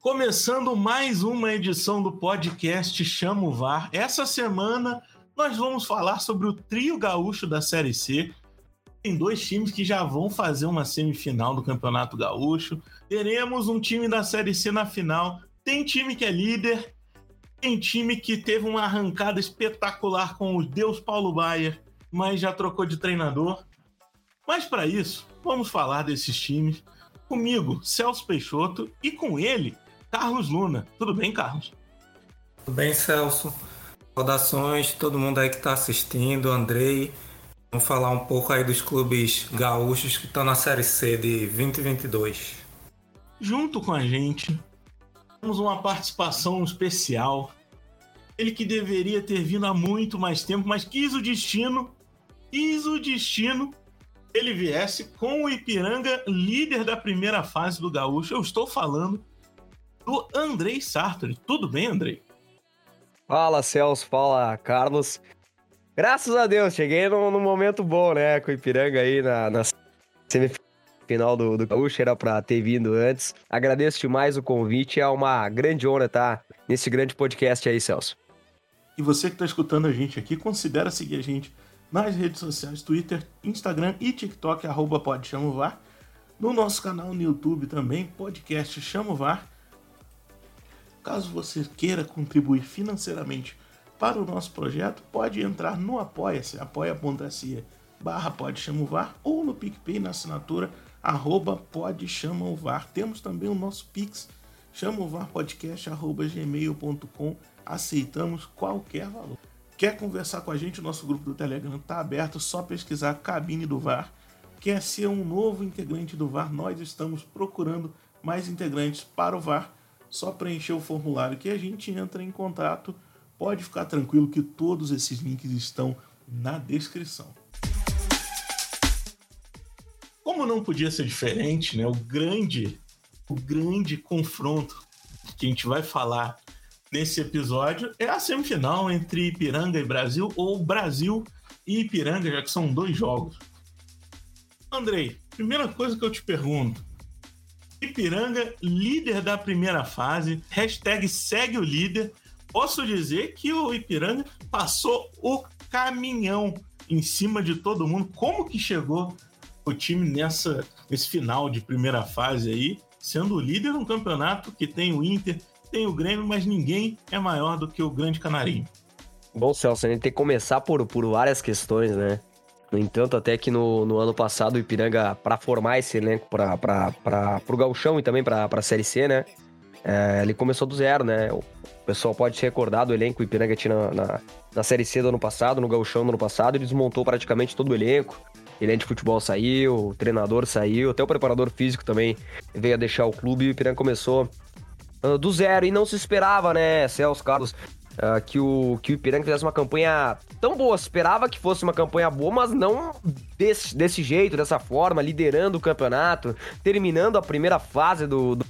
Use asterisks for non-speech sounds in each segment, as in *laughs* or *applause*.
Começando mais uma edição do podcast Chama o VAR. Essa semana nós vamos falar sobre o trio gaúcho da Série C. Tem dois times que já vão fazer uma semifinal do Campeonato Gaúcho. Teremos um time da Série C na final. Tem time que é líder. Tem time que teve uma arrancada espetacular com o Deus Paulo Baier, mas já trocou de treinador. Mas para isso, vamos falar desses times comigo, Celso Peixoto, e com ele, Carlos Luna. Tudo bem, Carlos? Tudo bem, Celso. Saudações, todo mundo aí que está assistindo, Andrei. Vamos falar um pouco aí dos clubes gaúchos que estão na Série C de 2022. Junto com a gente, temos uma participação especial. Ele que deveria ter vindo há muito mais tempo, mas quis o destino, quis o destino ele viesse com o Ipiranga líder da primeira fase do Gaúcho. Eu estou falando do Andrei Sartori. Tudo bem, Andrei? Fala, Celso. Fala, Carlos. Graças a Deus, cheguei num, num momento bom, né? Com o Ipiranga aí na, na semifinal do, do Gaúcho. Era pra ter vindo antes. Agradeço demais o convite. É uma grande honra estar nesse grande podcast aí, Celso. E você que está escutando a gente aqui, considera seguir a gente nas redes sociais, Twitter, Instagram e TikTok, arroba pode. No nosso canal no YouTube também, podcast Chamo VAR. Caso você queira contribuir financeiramente para o nosso projeto, pode entrar no Apoia-se, apoia.se barra pode VAR ou no PicPay na assinatura arroba pode VAR. Temos também o nosso Pix, chamovarpodcast arroba gmail.com. Aceitamos qualquer valor. Quer conversar com a gente? O nosso grupo do Telegram está aberto, só pesquisar Cabine do VAR. Quer ser um novo integrante do VAR? Nós estamos procurando mais integrantes para o VAR. Só preencher o formulário que a gente entra em contato. Pode ficar tranquilo que todos esses links estão na descrição. Como não podia ser diferente, né? O grande, o grande confronto que a gente vai falar nesse episódio é a semifinal entre Ipiranga e Brasil, ou Brasil e Ipiranga, já que são dois jogos. Andrei, primeira coisa que eu te pergunto. Ipiranga, líder da primeira fase, hashtag segue o líder. Posso dizer que o Ipiranga passou o caminhão em cima de todo mundo. Como que chegou o time nessa, nesse final de primeira fase aí, sendo o líder num campeonato que tem o Inter, tem o Grêmio, mas ninguém é maior do que o Grande Canarinho. Bom, Celso, a gente tem que começar por, por várias questões, né? No entanto, até que no, no ano passado o Ipiranga, para formar esse elenco para o Galchão e também para a Série C, né? É, ele começou do zero, né? O pessoal pode se recordar do elenco que o Ipiranga tinha na, na, na Série C do ano passado, no Galchão do ano passado, ele desmontou praticamente todo o elenco. Ele de futebol saiu, o treinador saiu, até o preparador físico também veio a deixar o clube e o Ipiranga começou uh, do zero. E não se esperava, né, Celso Carlos, uh, que, o, que o Ipiranga fizesse uma campanha tão boa. Esperava que fosse uma campanha boa, mas não desse, desse jeito, dessa forma, liderando o campeonato, terminando a primeira fase do, do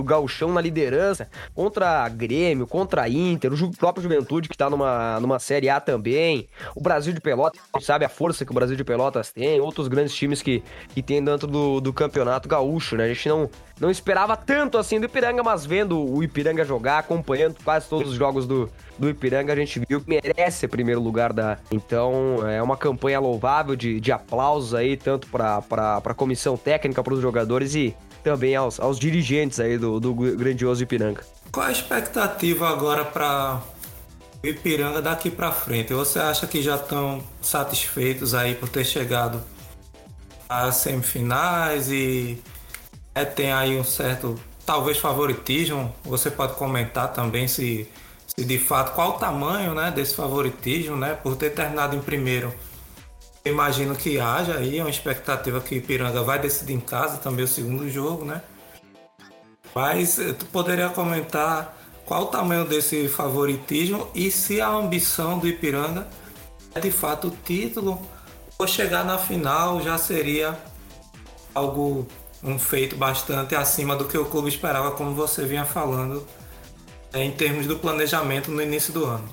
do gauchão na liderança, contra Grêmio, contra Inter, o próprio Juventude que tá numa, numa Série A também, o Brasil de Pelotas, sabe a força que o Brasil de Pelotas tem, outros grandes times que, que tem dentro do, do campeonato gaúcho, né? A gente não, não esperava tanto assim do Ipiranga, mas vendo o Ipiranga jogar, acompanhando quase todos os jogos do, do Ipiranga, a gente viu que merece primeiro lugar da. Então, é uma campanha louvável de, de aplausos aí, tanto para a comissão técnica, para os jogadores e também aos, aos dirigentes aí do, do grandioso Ipiranga. Qual a expectativa agora para o Ipiranga daqui para frente? Você acha que já estão satisfeitos aí por ter chegado às semifinais e é, tem aí um certo, talvez favoritismo? Você pode comentar também se, se de fato qual o tamanho né, desse favoritismo, né, por ter terminado em primeiro imagino que haja aí uma expectativa que o Ipiranga vai decidir em casa também o segundo jogo, né? Mas eh, tu poderia comentar qual o tamanho desse favoritismo e se a ambição do Ipiranga é de fato o título ou chegar na final já seria algo um feito bastante acima do que o clube esperava, como você vinha falando eh, em termos do planejamento no início do ano.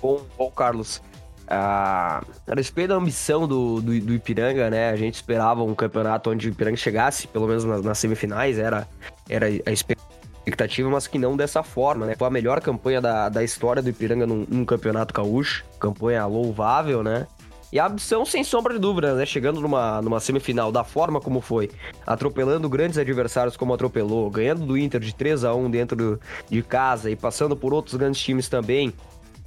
Bom, bom Carlos, a, a respeito da ambição do, do, do, Ipiranga, né? A gente esperava um campeonato onde o Ipiranga chegasse, pelo menos nas, nas semifinais, era, era a expectativa mas que não dessa forma, né? Foi a melhor campanha da, da história do Ipiranga num, num campeonato gaúcho, campanha louvável, né? E a ambição, sem sombra de dúvida, né? Chegando numa, numa semifinal da forma como foi, atropelando grandes adversários como atropelou, ganhando do Inter de 3 a 1 dentro do, de casa e passando por outros grandes times também,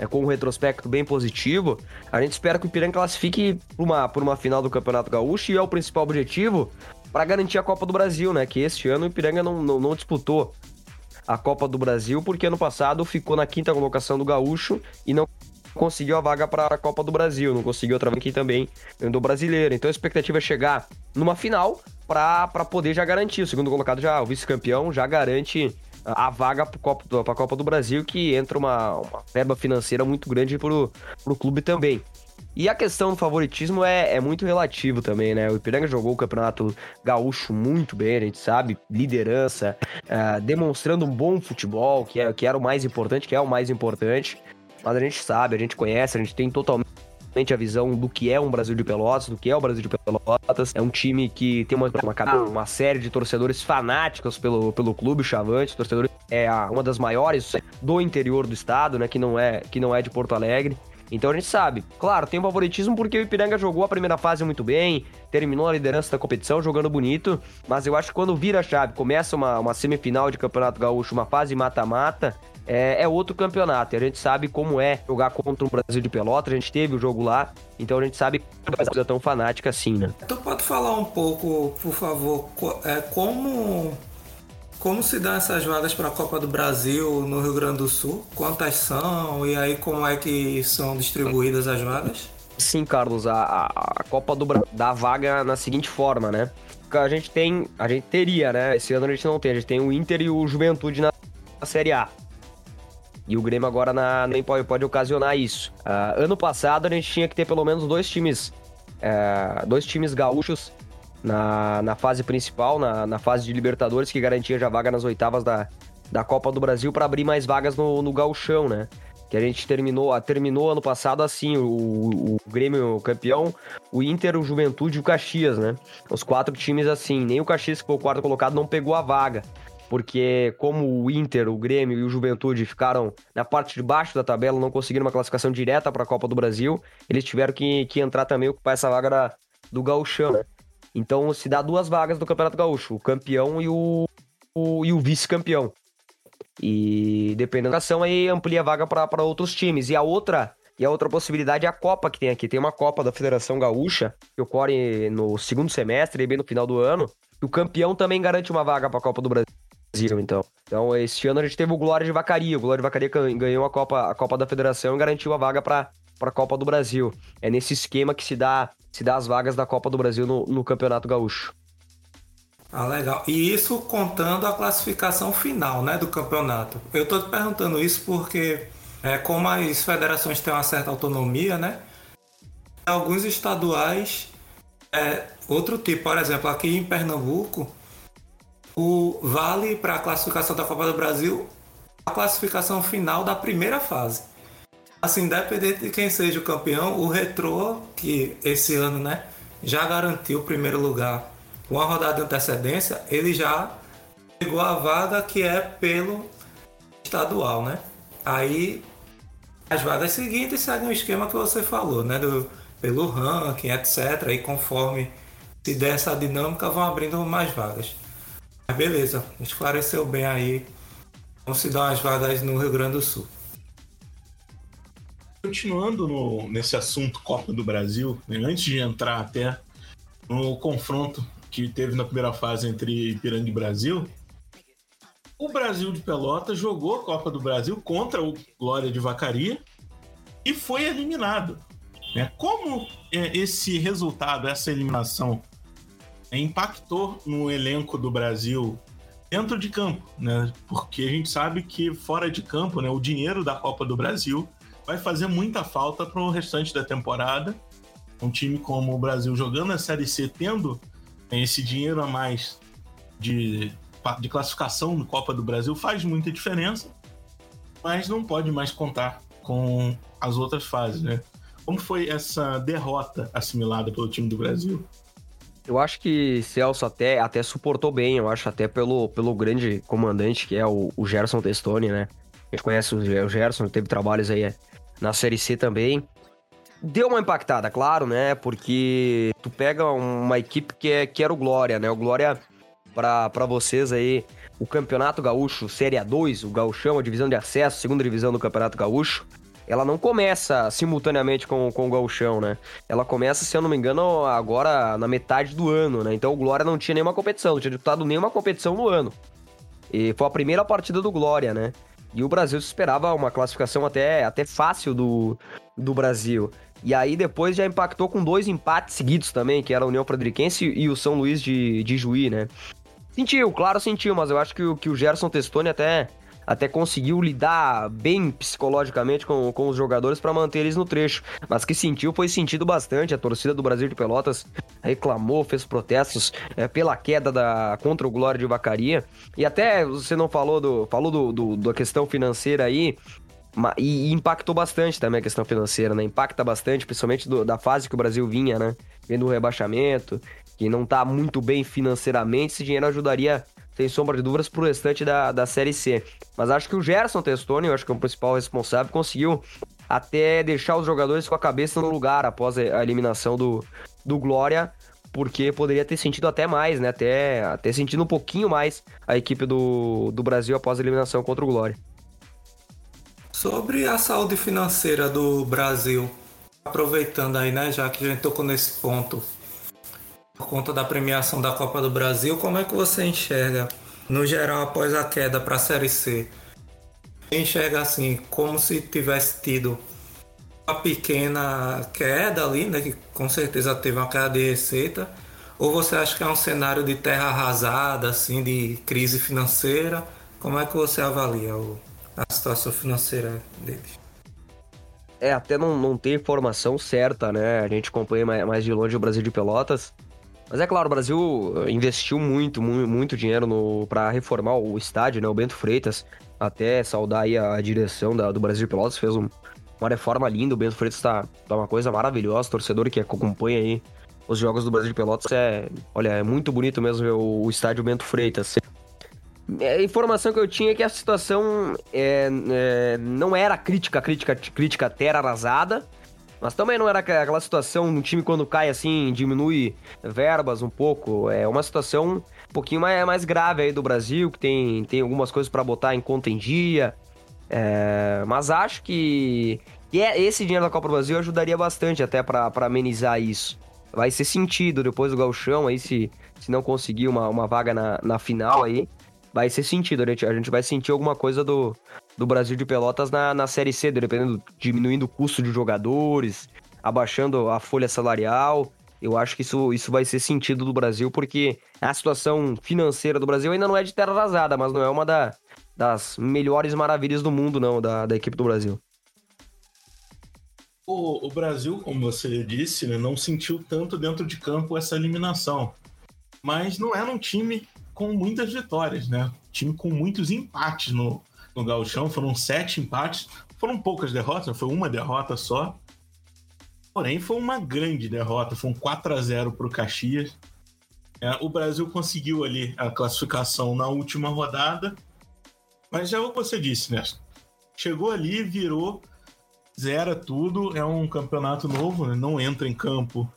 é, com um retrospecto bem positivo, a gente espera que o Ipiranga classifique por uma, por uma final do Campeonato Gaúcho e é o principal objetivo para garantir a Copa do Brasil, né? Que este ano o Ipiranga não, não, não disputou a Copa do Brasil, porque ano passado ficou na quinta colocação do Gaúcho e não conseguiu a vaga para a Copa do Brasil, não conseguiu outra aqui também do brasileiro. Então a expectativa é chegar numa final para poder já garantir. O segundo colocado já, o vice-campeão, já garante a vaga para a Copa do Brasil, que entra uma, uma verba financeira muito grande para o clube também. E a questão do favoritismo é, é muito relativo também, né? O Ipiranga jogou o Campeonato Gaúcho muito bem, a gente sabe, liderança, uh, demonstrando um bom futebol, que, é, que era o mais importante, que é o mais importante. Mas a gente sabe, a gente conhece, a gente tem totalmente a visão do que é um Brasil de Pelotas, do que é o Brasil de Pelotas. É um time que tem uma, uma, uma série de torcedores fanáticos pelo, pelo clube Chavante, torcedores é a, uma das maiores do interior do estado, né, que não é que não é de Porto Alegre. Então a gente sabe. Claro, tem um favoritismo porque o Ipiranga jogou a primeira fase muito bem, terminou a liderança da competição jogando bonito, mas eu acho que quando vira a chave, começa uma, uma semifinal de Campeonato Gaúcho, uma fase mata-mata, é, é, outro campeonato. E a gente sabe como é jogar contra um Brasil de Pelotas, a gente teve o jogo lá, então a gente sabe que não é coisa tão fanática assim, né? Tu pode falar um pouco, por favor, é, como como se dão essas vagas para a Copa do Brasil no Rio Grande do Sul? Quantas são? E aí como é que são distribuídas as vagas? Sim, Carlos, a, a Copa do Brasil dá vaga na seguinte forma, né? A gente tem, a gente teria, né? Esse ano a gente não tem, a gente tem o Inter e o Juventude na Série A. E o Grêmio agora na, nem pode, ocasionar isso. Uh, ano passado a gente tinha que ter pelo menos dois times, uh, dois times gaúchos na, na fase principal, na, na fase de Libertadores, que garantia já vaga nas oitavas da, da Copa do Brasil para abrir mais vagas no, no gauchão, né? Que a gente terminou, terminou ano passado assim, o, o Grêmio campeão, o Inter, o Juventude e o Caxias, né? Os quatro times assim, nem o Caxias, que foi o quarto colocado, não pegou a vaga. Porque como o Inter, o Grêmio e o Juventude ficaram na parte de baixo da tabela, não conseguiram uma classificação direta para a Copa do Brasil, eles tiveram que, que entrar também ocupar essa vaga da, do gauchão? Então se dá duas vagas do Campeonato Gaúcho, o campeão e o, o e o vice-campeão. E dependendo da ação, aí amplia a vaga para outros times. E a outra e a outra possibilidade é a Copa que tem aqui. Tem uma Copa da Federação Gaúcha, que ocorre no segundo semestre, bem no final do ano. E o campeão também garante uma vaga para a Copa do Brasil, então. Então, este ano a gente teve o Glória de Vacaria. O Glória de Vacaria ganhou a Copa, a Copa da Federação e garantiu a vaga para a Copa do Brasil. É nesse esquema que se dá se dá as vagas da Copa do Brasil no, no Campeonato Gaúcho. Ah, legal. E isso contando a classificação final, né, do campeonato. Eu estou te perguntando isso porque, é, como as federações têm uma certa autonomia, né, alguns estaduais, é, outro tipo, por exemplo, aqui em Pernambuco, o vale para a classificação da Copa do Brasil a classificação final da primeira fase assim, independente de quem seja o campeão, o Retrô, que esse ano, né, já garantiu o primeiro lugar com uma rodada de antecedência, ele já pegou a vaga que é pelo estadual, né? Aí as vagas seguintes seguem o esquema que você falou, né? Do, pelo ranking, etc. E conforme se der essa dinâmica, vão abrindo mais vagas. Mas beleza, esclareceu bem aí. Vão se dar umas vagas no Rio Grande do Sul. Continuando no, nesse assunto Copa do Brasil, né, antes de entrar até no confronto que teve na primeira fase entre Ipiranga e Brasil, o Brasil de Pelota jogou a Copa do Brasil contra o Glória de Vacaria e foi eliminado. Né? Como é, esse resultado, essa eliminação, impactou no elenco do Brasil dentro de campo, né? Porque a gente sabe que fora de campo, né, o dinheiro da Copa do Brasil vai fazer muita falta para o restante da temporada. Um time como o Brasil jogando a Série C, tendo esse dinheiro a mais de, de classificação no Copa do Brasil, faz muita diferença, mas não pode mais contar com as outras fases, né? Como foi essa derrota assimilada pelo time do Brasil? Eu acho que Celso até, até suportou bem, eu acho, até pelo, pelo grande comandante que é o, o Gerson Testoni, né? A gente conhece o Gerson, teve trabalhos aí na Série C também. Deu uma impactada, claro, né? Porque tu pega uma equipe que, é, que era o Glória, né? O Glória, para vocês aí, o Campeonato Gaúcho Série A2, o Gauchão, a divisão de acesso, segunda divisão do Campeonato Gaúcho, ela não começa simultaneamente com, com o Gauchão, né? Ela começa, se eu não me engano, agora na metade do ano, né? Então o Glória não tinha nenhuma competição, não tinha disputado nenhuma competição no ano. E foi a primeira partida do Glória, né? E o Brasil esperava uma classificação até, até fácil do, do Brasil. E aí depois já impactou com dois empates seguidos também, que era a União Frederiquense e o São Luís de, de Juí, né? Sentiu, claro, sentiu, mas eu acho que, que o Gerson Testoni até até conseguiu lidar bem psicologicamente com, com os jogadores para manter eles no trecho. Mas que sentiu foi sentido bastante. A torcida do Brasil de Pelotas reclamou, fez protestos é, pela queda da contra o Glória de Vacaria. E até você não falou do falou do, do da questão financeira aí. E, impactou bastante também a questão financeira, né? Impacta bastante, principalmente do, da fase que o Brasil vinha, né? Vendo o rebaixamento, que não tá muito bem financeiramente, esse dinheiro ajudaria sem sombra de dúvidas, pro restante da, da Série C. Mas acho que o Gerson Testoni, eu acho que é o principal responsável, conseguiu até deixar os jogadores com a cabeça no lugar após a eliminação do, do Glória, porque poderia ter sentido até mais, né? Até, até sentido um pouquinho mais a equipe do, do Brasil após a eliminação contra o Glória. Sobre a saúde financeira do Brasil, aproveitando aí, né, já que a gente tocou nesse ponto, por conta da premiação da Copa do Brasil, como é que você enxerga, no geral, após a queda para a Série C? Enxerga assim, como se tivesse tido uma pequena queda ali, né, que com certeza teve uma queda de receita, ou você acha que é um cenário de terra arrasada, assim, de crise financeira? Como é que você avalia o, a situação financeira deles? É, até não, não tem informação certa, né? A gente acompanha mais de longe o Brasil de Pelotas. Mas é claro, o Brasil eh, investiu muito, muito, muito dinheiro para reformar o estádio, né? O Bento Freitas, até saudar aí a direção da, do Brasil de Pelotas, fez um, uma reforma linda. O Bento Freitas tá, tá uma coisa maravilhosa. Torcedor que acompanha aí os jogos do Brasil de Pelotas é, olha, é muito bonito mesmo ver o, o estádio Bento Freitas. É, a informação que eu tinha é que a situação é, é, não era crítica, crítica, crítica terra arrasada, mas também não era aquela situação, um time quando cai assim, diminui verbas um pouco. É uma situação um pouquinho mais, mais grave aí do Brasil, que tem, tem algumas coisas para botar em conta em dia. É, mas acho que, que é, esse dinheiro da Copa do Brasil ajudaria bastante até para amenizar isso. Vai ser sentido depois do galchão aí, se, se não conseguir uma, uma vaga na, na final aí, vai ser sentido. A gente, a gente vai sentir alguma coisa do, do Brasil de Pelotas na, na Série C, dependendo, diminuindo o custo de jogadores, abaixando a folha salarial. Eu acho que isso, isso vai ser sentido do Brasil, porque a situação financeira do Brasil ainda não é de terra arrasada, mas não é uma da, das melhores maravilhas do mundo, não, da, da equipe do Brasil. O, o Brasil, como você disse, né, não sentiu tanto dentro de campo essa eliminação. Mas não era um time com muitas vitórias, né? Time com muitos empates no, no Gauchão, foram sete empates, foram poucas derrotas, foi uma derrota só. Porém, foi uma grande derrota, foi um 4 a 0 para o Caxias. É, o Brasil conseguiu ali a classificação na última rodada, mas já é o que você disse, né? Chegou ali, virou, zera tudo, é um campeonato novo, né? não entra em campo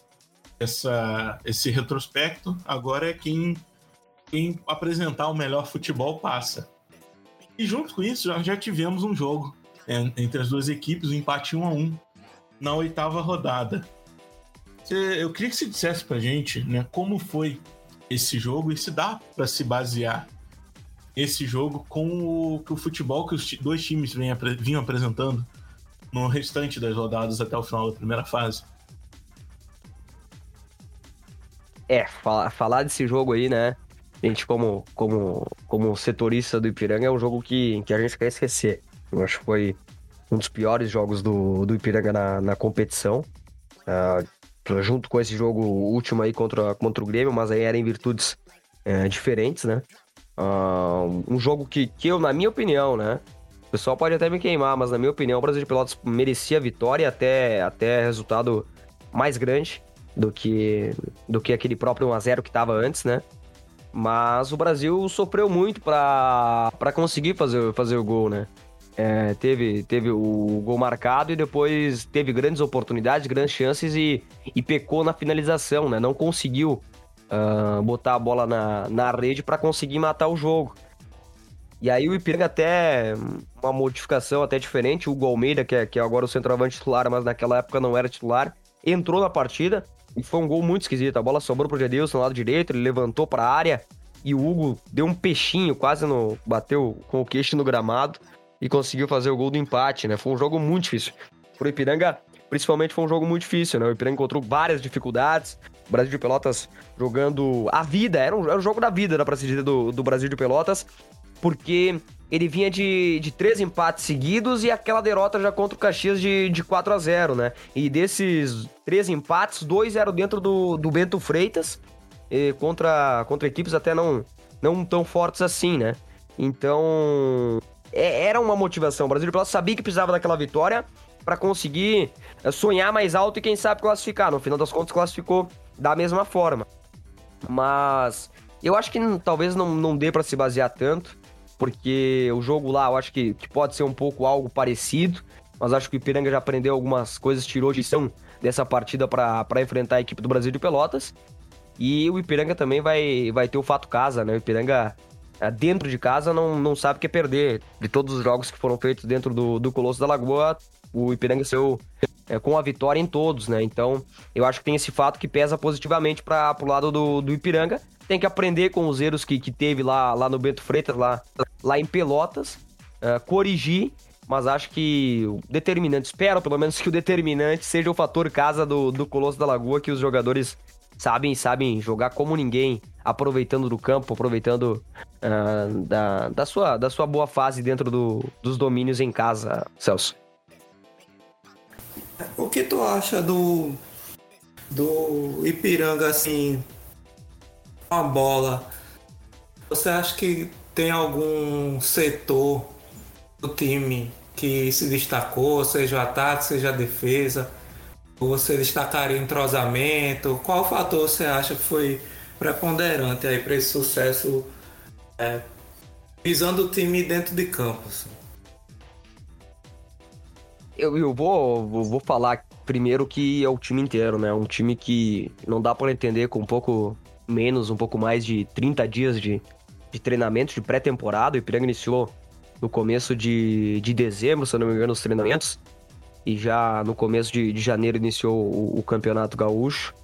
essa, esse retrospecto. Agora é quem, quem apresentar o melhor futebol passa. E junto com isso, já, já tivemos um jogo é, entre as duas equipes, um empate 1 a 1 na oitava rodada. Eu queria que você dissesse pra gente né, como foi esse jogo e se dá para se basear esse jogo com o, o futebol que os dois times vêm, vinham apresentando no restante das rodadas até o final da primeira fase. É, falar desse jogo aí, né? A gente, como, como, como setorista do Ipiranga, é um jogo que, que a gente quer esquecer. Eu acho que foi um dos piores jogos do, do Ipiranga na, na competição. Uh, junto com esse jogo último aí contra, contra o Grêmio, mas aí era em virtudes uh, diferentes, né? Uh, um jogo que, que eu, na minha opinião, né? O pessoal pode até me queimar, mas na minha opinião, o Brasil de Pelotas merecia vitória até, até resultado mais grande. do que, do que aquele próprio 1x0 que estava antes, né? Mas o Brasil sofreu muito para conseguir fazer, fazer o gol, né? É, teve, teve o gol marcado e depois teve grandes oportunidades, grandes chances e, e pecou na finalização, né? Não conseguiu uh, botar a bola na, na rede para conseguir matar o jogo. E aí o Ipiranga até uma modificação até diferente, o Almeida, que é, que é agora o centroavante titular, mas naquela época não era titular, entrou na partida e foi um gol muito esquisito. A bola sobrou pro Gedilson no lado direito, ele levantou para a área e o Hugo deu um peixinho, quase no bateu com o queixo no gramado e conseguiu fazer o gol do empate, né? Foi um jogo muito difícil. Pro Ipiranga, principalmente foi um jogo muito difícil, né? O Ipiranga encontrou várias dificuldades. O Brasil de Pelotas jogando a vida, era um, era um jogo da vida, dá pra se dizer, do, do Brasil de Pelotas porque ele vinha de, de três empates seguidos e aquela derrota já contra o Caxias de, de 4 a 0 né? E desses três empates, dois eram dentro do, do Bento Freitas, contra, contra equipes até não, não tão fortes assim, né? Então, é, era uma motivação. O Brasil de Pelotas sabia que precisava daquela vitória para conseguir é, sonhar mais alto e quem sabe classificar. No final das contas, classificou da mesma forma. Mas eu acho que talvez não, não dê para se basear tanto porque o jogo lá eu acho que, que pode ser um pouco algo parecido, mas acho que o Ipiranga já aprendeu algumas coisas, tirou de lição dessa partida para enfrentar a equipe do Brasil de Pelotas. E o Ipiranga também vai, vai ter o fato casa, né? O Ipiranga é, dentro de casa não, não sabe o que é perder. De todos os jogos que foram feitos dentro do, do Colosso da Lagoa, o Ipiranga saiu é, com a vitória em todos, né? Então, eu acho que tem esse fato que pesa positivamente para o lado do, do Ipiranga tem que aprender com os erros que, que teve lá, lá no Bento Freitas, lá, lá em Pelotas, uh, corrigir, mas acho que o determinante, espero pelo menos que o determinante seja o fator casa do, do Colosso da Lagoa, que os jogadores sabem sabem jogar como ninguém, aproveitando do campo, aproveitando uh, da, da, sua, da sua boa fase dentro do, dos domínios em casa, Celso. O que tu acha do, do Ipiranga, assim, a bola, você acha que tem algum setor do time que se destacou, seja o ataque, seja a defesa? Você destacaria entrosamento? Qual fator você acha que foi preponderante aí para esse sucesso é, visando o time dentro de campo? Assim? Eu, eu vou, vou falar primeiro que é o time inteiro, né? Um time que não dá para entender com um pouco menos, um pouco mais de 30 dias de, de treinamento, de pré-temporada. O Ipiranga iniciou no começo de, de dezembro, se não me engano, os treinamentos. E já no começo de, de janeiro iniciou o, o Campeonato Gaúcho.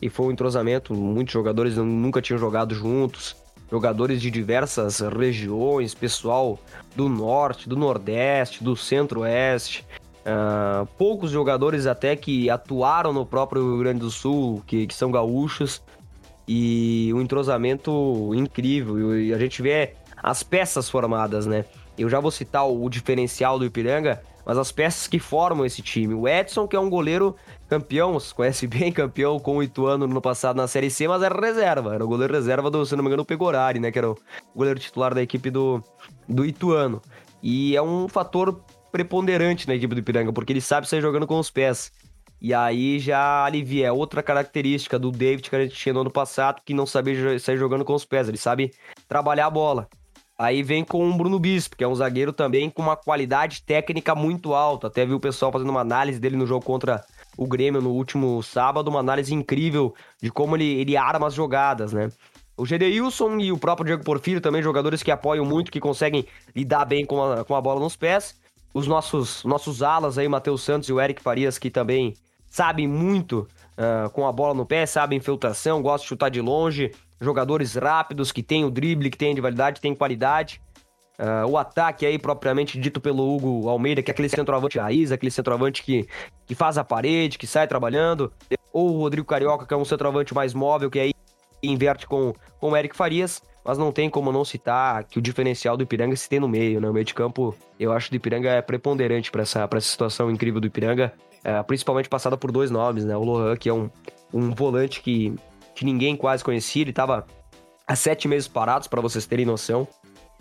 E foi um entrosamento, muitos jogadores nunca tinham jogado juntos. Jogadores de diversas regiões, pessoal do norte, do nordeste, do centro-oeste. Uh, poucos jogadores até que atuaram no próprio Rio Grande do Sul, que, que são gaúchos e um entrosamento incrível. E a gente vê as peças formadas, né? Eu já vou citar o diferencial do Ipiranga, mas as peças que formam esse time. O Edson, que é um goleiro campeão, você conhece *laughs* bem, campeão com o Ituano no passado na Série C, mas era reserva. Era o goleiro reserva do, se não me engano, o Pegorari, né? Que era o goleiro titular da equipe do, do Ituano. E é um fator preponderante na equipe do Ipiranga, porque ele sabe sair jogando com os pés. E aí já alivia. É outra característica do David que a gente tinha no ano passado, que não sabia sair jogando com os pés. Ele sabe trabalhar a bola. Aí vem com o Bruno Bispo, que é um zagueiro também com uma qualidade técnica muito alta. Até vi o pessoal fazendo uma análise dele no jogo contra o Grêmio no último sábado, uma análise incrível de como ele, ele arma as jogadas, né? O Gedeilson e o próprio Diego Porfírio também, jogadores que apoiam muito, que conseguem lidar bem com a, com a bola nos pés. Os nossos, nossos alas aí, Matheus Santos e o Eric Farias, que também sabem muito uh, com a bola no pé, sabem infiltração, gostam de chutar de longe, jogadores rápidos, que têm o drible, que têm individualidade, têm qualidade. Uh, o ataque aí, propriamente dito pelo Hugo Almeida, que é aquele centroavante raiz, aquele centroavante que, que faz a parede, que sai trabalhando. Ou o Rodrigo Carioca, que é um centroavante mais móvel, que aí inverte com, com o Eric Farias. Mas não tem como não citar que o diferencial do Ipiranga se tem no meio, né? O meio de campo, eu acho que o Ipiranga é preponderante para essa, essa situação incrível do Ipiranga é, principalmente passada por dois nomes, né? O Lohan, que é um, um volante que, que ninguém quase conhecia, ele estava há sete meses parados, para vocês terem noção.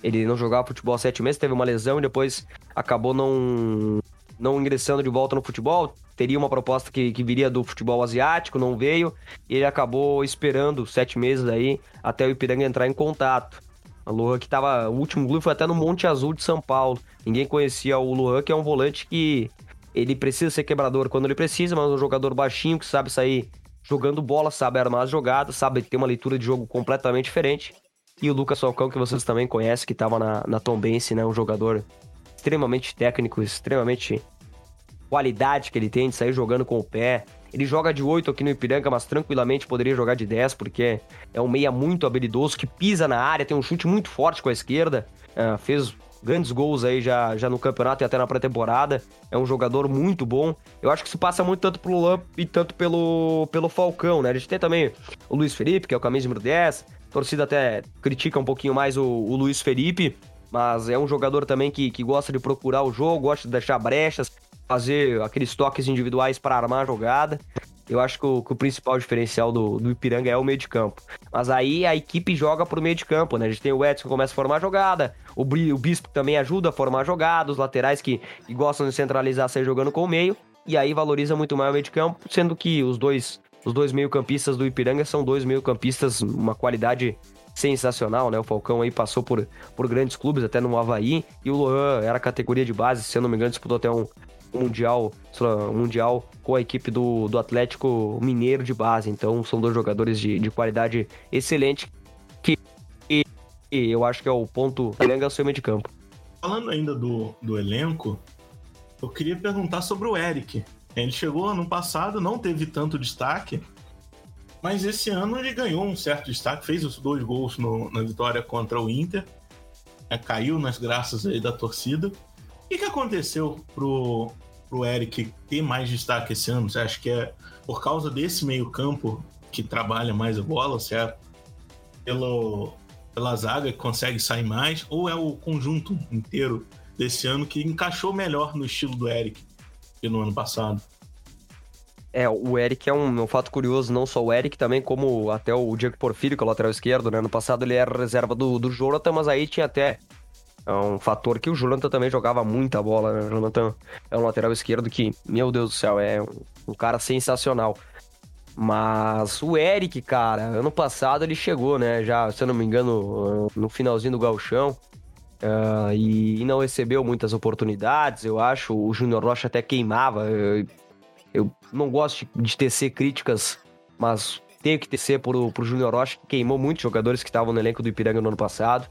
Ele não jogava futebol há sete meses, teve uma lesão e depois acabou não, não ingressando de volta no futebol. Teria uma proposta que, que viria do futebol asiático, não veio. E ele acabou esperando sete meses aí até o Ipiranga entrar em contato. A Luan que tava. O último clube foi até no Monte Azul de São Paulo. Ninguém conhecia o Luan, que é um volante que ele precisa ser quebrador quando ele precisa, mas é um jogador baixinho que sabe sair jogando bola, sabe armar as jogadas, sabe ter uma leitura de jogo completamente diferente. E o Lucas Falcão, que vocês também conhecem, que estava na, na Tom Bense, né? Um jogador extremamente técnico, extremamente qualidade que ele tem de sair jogando com o pé. Ele joga de 8 aqui no Ipiranga, mas tranquilamente poderia jogar de 10, porque é um meia muito habilidoso, que pisa na área, tem um chute muito forte com a esquerda. Uh, fez grandes gols aí já, já no campeonato e até na pré-temporada. É um jogador muito bom. Eu acho que isso passa muito tanto pelo Lamp e tanto pelo, pelo Falcão, né? A gente tem também o Luiz Felipe, que é o camisa número 10. A torcida até critica um pouquinho mais o, o Luiz Felipe, mas é um jogador também que, que gosta de procurar o jogo, gosta de deixar brechas, fazer aqueles toques individuais para armar a jogada. Eu acho que o, que o principal diferencial do, do, Ipiranga é o meio de campo. Mas aí a equipe joga pro meio de campo, né? A gente tem o Edson que começa a formar jogada, o, o Bispo também ajuda a formar jogada, os laterais que, que gostam de centralizar, sair jogando com o meio, e aí valoriza muito mais o meio de campo, sendo que os dois, os dois meio-campistas do Ipiranga são dois meio-campistas, uma qualidade sensacional, né? O Falcão aí passou por, por grandes clubes, até no Havaí, e o Lohan era categoria de base, se eu não me engano, disputou até um, mundial, mundial com a equipe do, do Atlético Mineiro de base. Então são dois jogadores de, de qualidade excelente que e, eu acho que é o ponto Piranga seu meio de campo. Falando ainda do, do elenco, eu queria perguntar sobre o Eric. Ele chegou ano passado, não teve tanto destaque, mas esse ano ele ganhou um certo destaque, fez os dois gols no, na vitória contra o Inter, é, caiu nas graças aí da torcida. O que, que aconteceu pro, pro Eric ter mais destaque esse ano? Você acha que é por causa desse meio-campo que trabalha mais a bola? Você é pelo, pela zaga que consegue sair mais? Ou é o conjunto inteiro desse ano que encaixou melhor no estilo do Eric que no ano passado? É, o Eric é um, um, fato curioso, não só o Eric, também como até o Diego Porfírio, que é o lateral esquerdo, né? No passado ele era reserva do, do Jonathan, mas aí tinha até é um fator que o Jonathan também jogava muita bola, né? O Jonathan é um lateral esquerdo que, meu Deus do céu, é um, um cara sensacional. Mas o Eric, cara, ano passado ele chegou, né? Já, se eu não me engano, no finalzinho do galchão. Uh, e, e, não recebeu muitas oportunidades, eu acho. O Júnior Rocha até queimava. Eu, eu não gosto de, de tecer críticas, mas tenho que tecer pro, pro Júnior Rocha, que queimou muitos jogadores que estavam no elenco do Ipiranga no ano passado.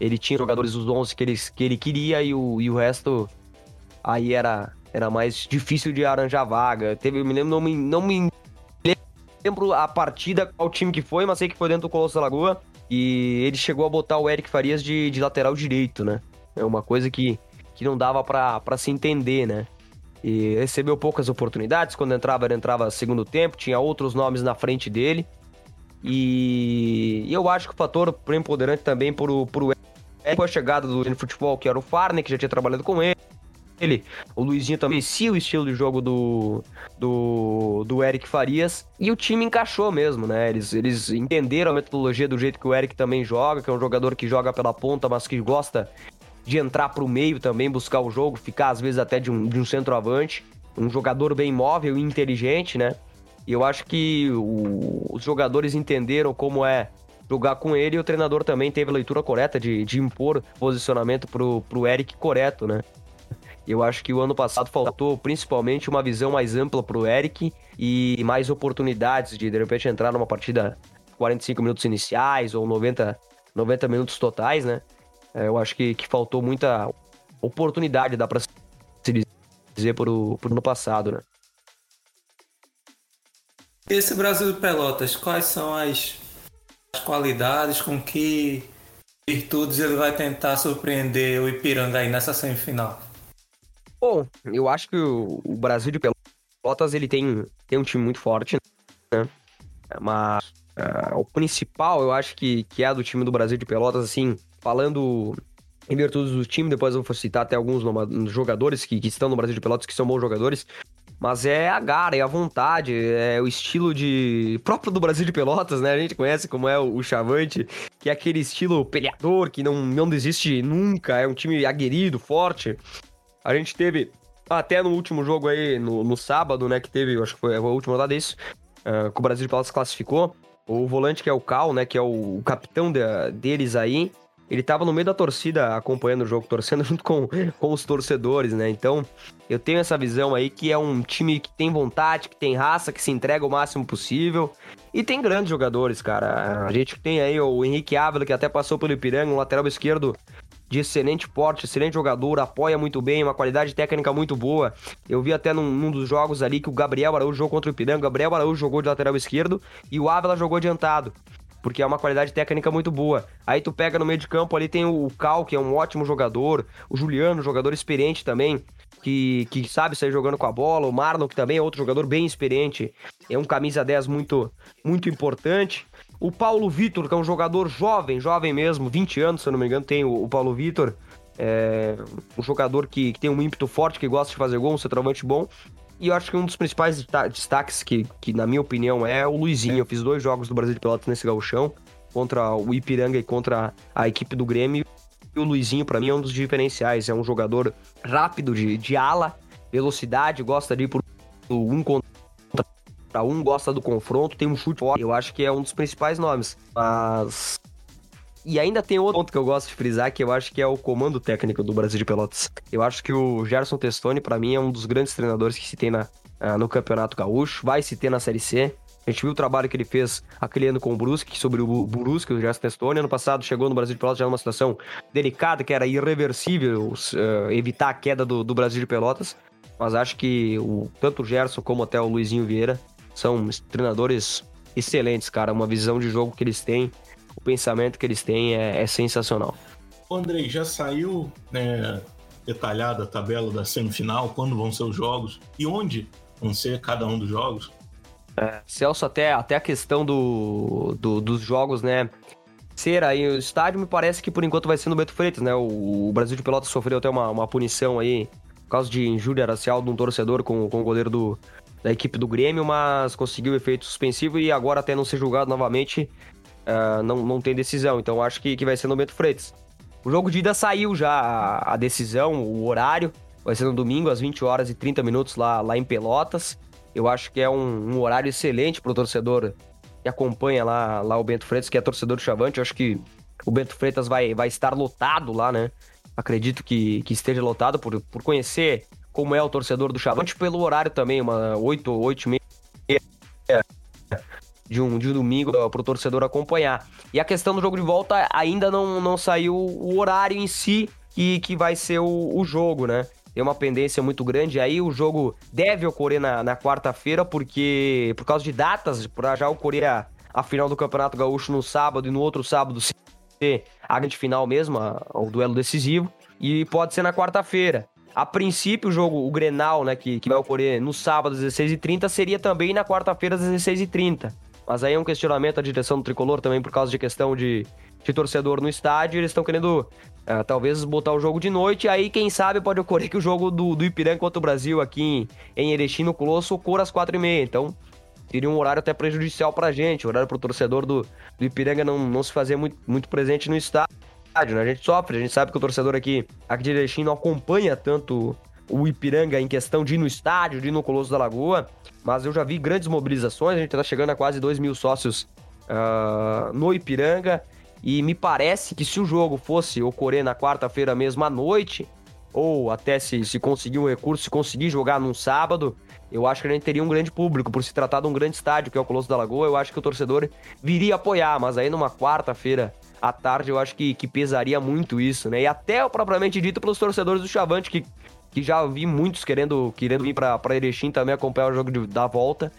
Ele tinha jogadores dos 11 que ele, que ele queria e o, e o resto aí era, era mais difícil de arranjar vaga. Teve, eu me lembro, não me, não me lembro a partida, qual time que foi, mas sei que foi dentro do Colosso da Lagoa. E ele chegou a botar o Eric Farias de, de lateral direito, né? É uma coisa que, que não dava para se entender, né? E recebeu poucas oportunidades. Quando entrava, ele entrava segundo tempo, tinha outros nomes na frente dele. E eu acho que o fator preponderante também por, por é a chegada do no futebol, que era o Farney, que já tinha trabalhado com ele. Ele, o Luizinho também conhecia o estilo de jogo do, do, do Eric Farias e o time encaixou mesmo, né? Eles, eles entenderam a metodologia do jeito que o Eric também joga, que é um jogador que joga pela ponta, mas que gosta de entrar pro meio também, buscar o jogo, ficar às vezes até de um, de um centroavante. Um jogador bem móvel e inteligente, né? E eu acho que o, os jogadores entenderam como é jogar com ele e o treinador também teve a leitura correta de, de impor posicionamento pro, pro Eric correto, né? Eu acho que o ano passado faltou principalmente uma visão mais ampla pro Eric e mais oportunidades de de repente entrar numa partida 45 minutos iniciais ou 90, 90 minutos totais, né? É, eu acho que, que faltou muita oportunidade, dá pra se dizer, pro, pro ano passado, né? Esse Brasil de Pelotas, quais são as, as qualidades com que virtudes ele vai tentar surpreender o Ipiranga aí nessa semifinal? Bom, eu acho que o, Brasil de Pelotas ele tem, tem um time muito forte, né? Mas uh, o principal, eu acho que, que é do time do Brasil de Pelotas, assim, falando em virtudes do time, depois eu vou citar até alguns jogadores que, que estão no Brasil de Pelotas que são bons jogadores. Mas é a gara, é a vontade, é o estilo de. próprio do Brasil de Pelotas, né? A gente conhece como é o Chavante, que é aquele estilo peleador que não, não desiste nunca, é um time aguerrido, forte. A gente teve até no último jogo aí, no, no sábado, né, que teve, acho que foi a última rodada isso, uh, que o Brasil de Pelotas classificou, o volante que é o Cal, né, que é o, o capitão de, deles aí, ele tava no meio da torcida acompanhando o jogo, torcendo *laughs* junto com, com os torcedores, né? Então, eu tenho essa visão aí que é um time que tem vontade, que tem raça, que se entrega o máximo possível. E tem grandes jogadores, cara. A gente tem aí o Henrique Ávila, que até passou pelo Ipiranga, um lateral esquerdo de excelente porte, excelente jogador, apoia muito bem, uma qualidade técnica muito boa. Eu vi até num, num, dos jogos ali que o Gabriel Araújo jogou contra o Ipiranga, o Gabriel Araújo jogou de lateral esquerdo e o Ávila jogou adiantado porque é uma qualidade técnica muito boa. Aí tu pega no meio de campo ali tem o Cal, que é um ótimo jogador, o Juliano, jogador experiente também, que, que sabe sair jogando com a bola, o Marlon, que também é outro jogador bem experiente, é um camisa 10 muito, muito importante. O Paulo Vitor, que é um jogador jovem, jovem mesmo, 20 anos, se eu não me engano, tem o, o Paulo Vitor. É um jogador que, que, tem um ímpeto forte, que gosta de fazer gol, um centroavante bom. E eu acho que um dos principais destaques, que, que na minha opinião é o Luizinho. Eu fiz dois jogos do Brasil de Pelotas nesse gauchão, contra o Ipiranga e contra a equipe do Grêmio. E o Luizinho, para mim, é um dos diferenciais. É um jogador rápido de, de ala, velocidade, gosta de ir por um contra um, gosta do confronto, tem um chute forte. Eu acho que é um dos principais nomes. Mas e ainda tem outro ponto que eu gosto de frisar, que eu acho que é o comando técnico do Brasil de Pelotas. Eu acho que o Gerson Testoni, para mim, é um dos grandes treinadores que se tem na, uh, no Campeonato Gaúcho, vai se ter na Série C. A gente viu o trabalho que ele fez aquele ano com o Brusque, sobre o Brusque, o Gerson Testoni. Ano passado chegou no Brasil de Pelotas já numa situação delicada, que era irreversível uh, evitar a queda do, do, Brasil de Pelotas. Mas acho que o, tanto o Gerson como até o Luizinho Vieira são treinadores excelentes, cara. Uma visão de jogo que eles têm o pensamento que eles têm é, é sensacional. Andrei, já saiu né, detalhada a tabela da semifinal, quando vão ser os jogos e onde vão ser cada um dos jogos? É, Celso, até, até a questão do, do, dos jogos, né? Ser aí o estádio, me parece que por enquanto vai ser no Beto Freitas, né? O, o Brasil de Pelotas sofreu até uma, uma punição aí por causa de injúria racial de um torcedor com, com o goleiro do, da equipe do Grêmio, mas conseguiu efeito suspensivo e agora até não ser julgado novamente, uh, não, não tem decisão. Então acho que, que vai ser no Bento Freitas. O jogo de ida saiu já a, decisão, o horário. Vai ser no domingo, às 20 horas e 30 minutos, lá, lá em Pelotas. Eu acho que é um, um horário excelente para o torcedor que acompanha lá, lá o Bento Freitas, que é torcedor do Chavante. Eu acho que o Bento Freitas vai, vai estar lotado lá, né? Acredito que, que esteja lotado por, por conhecer como é o torcedor do Chavante, pelo horário também, uma 8, 8 e meia de um, de um domingo para o torcedor acompanhar. E a questão do jogo de volta ainda não, não saiu o horário em si que, que vai ser o, o jogo, né? Tem uma pendência muito grande. Aí o jogo deve ocorrer na, na quarta-feira, porque por causa de datas, para já ocorrer a, a final do Campeonato Gaúcho no sábado e no outro sábado ser a grande final mesmo, a, o duelo decisivo. E pode ser na quarta-feira. A princípio, o jogo, o Grenal, né, que, que vai ocorrer no sábado às 16h30, seria também na quarta-feira às 16h30. Mas aí é um questionamento da direção do tricolor também por causa de questão de, de torcedor no estádio. Eles estão querendo uh, talvez botar o jogo de noite. Aí, quem sabe, pode ocorrer que o jogo do, do Ipiranga contra o Brasil aqui em, em Erechim, no Colosso, ocorra às quatro e meia. Então, seria um horário até prejudicial pra gente. O horário pro torcedor do, do Ipiranga não, não se fazer muito, muito presente no estádio. Né? A gente sofre, a gente sabe que o torcedor aqui, aqui de Erechim não acompanha tanto o Ipiranga em questão de ir no estádio, de ir no Colosso da Lagoa, mas eu já vi grandes mobilizações, a gente está chegando a quase 2 mil sócios uh, no Ipiranga, e me parece que se o jogo fosse ocorrer na quarta-feira mesmo à noite, ou até se, se conseguir um recurso, se conseguir jogar num sábado, eu acho que a gente teria um grande público, por se tratar de um grande estádio, que é o Colosso da Lagoa, eu acho que o torcedor viria apoiar, mas aí numa quarta-feira à tarde eu acho que, que pesaria muito isso, né? E até propriamente dito pelos torcedores do Chavante, que que já vi muitos querendo, querendo vir para Erechim também acompanhar o jogo de, da volta.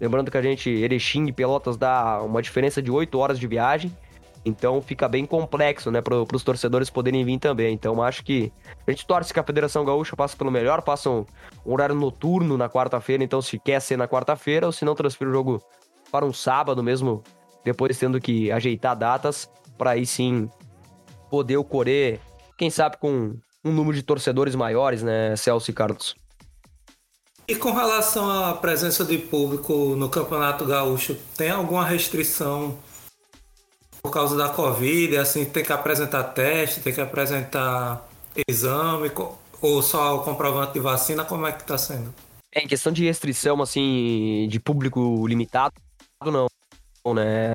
Lembrando que a gente, Erechim e Pelotas dá uma diferença de 8 horas de viagem. Então fica bem complexo, né, para os torcedores poderem vir também. Então acho que a gente torce que a Federação Gaúcha passe pelo melhor, passa um, um horário noturno na quarta-feira, então se quer ser na quarta-feira, ou se não transfere o jogo para um sábado mesmo, depois tendo que ajeitar datas, para aí sim poder ocorrer, quem sabe com um número de torcedores maiores, né, Celso e Carlos? E com relação à presença de público no Campeonato Gaúcho, tem alguma restrição por causa da Covid? Assim, tem que apresentar teste, tem que apresentar exame? Ou só o comprovante de vacina, como é que tá sendo? É, em questão de restrição, assim, de público limitado, não, né?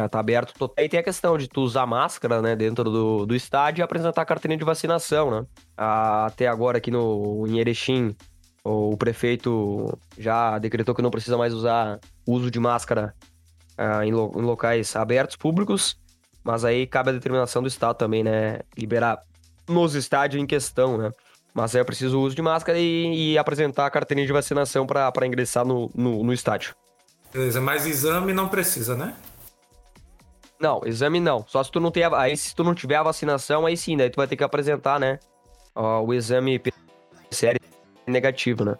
É, tá aberto. E tem a questão de tu usar máscara, né, dentro do, do estádio e apresentar a carteirinha de vacinação, né? Até agora aqui no, em Erechim, o prefeito já decretou que não precisa mais usar uso de máscara uh, em, lo, em, locais abertos, públicos, mas aí cabe a determinação do Estado também, né? Liberar nos estádios em questão, né? Mas aí é preciso o uso de máscara e, e apresentar a carteirinha de vacinação para ingressar no, no, no estádio. Beleza, mas exame não precisa, né? Não, exame não. Só se tu não tem a... aí se tu não tiver a vacinação, aí sim, daí tu vai ter que apresentar, né? Ó, o exame PCR negativo, né?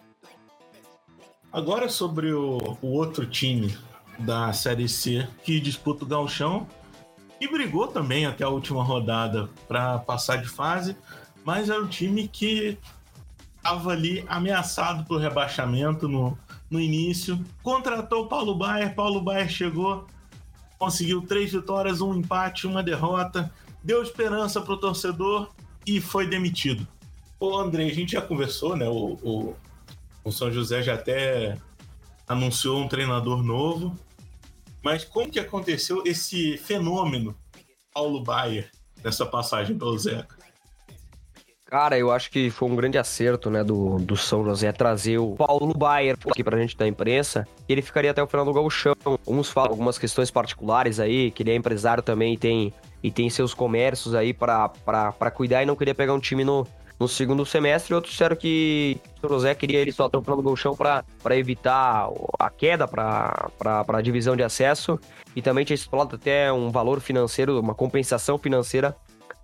Agora sobre o, o outro time da Série C que disputa o Galchão e brigou também até a última rodada para passar de fase, mas era o time que estava ali ameaçado pelo rebaixamento no, no início. Contratou o Paulo Baier, Paulo Baier chegou, conseguiu três vitórias, um empate, uma derrota, deu esperança para o torcedor e foi demitido. Ô André, a gente já conversou, né? O, o, o São José já até anunciou um treinador novo, mas como que aconteceu esse fenômeno Paulo Baier nessa passagem pelo Zeca? Cara, eu acho que foi um grande acerto, né, do, do São José trazer o Paulo Baier aqui pra gente da imprensa. Ele ficaria até o final do gauchão. Uns falam algumas questões particulares aí, que ele é empresário também e tem, e tem seus comércios aí para cuidar e não queria pegar um time no, no segundo semestre. Outros disseram que o São José queria ele só até o final do gauchão para evitar a queda para a divisão de acesso. E também tinha explorado até um valor financeiro, uma compensação financeira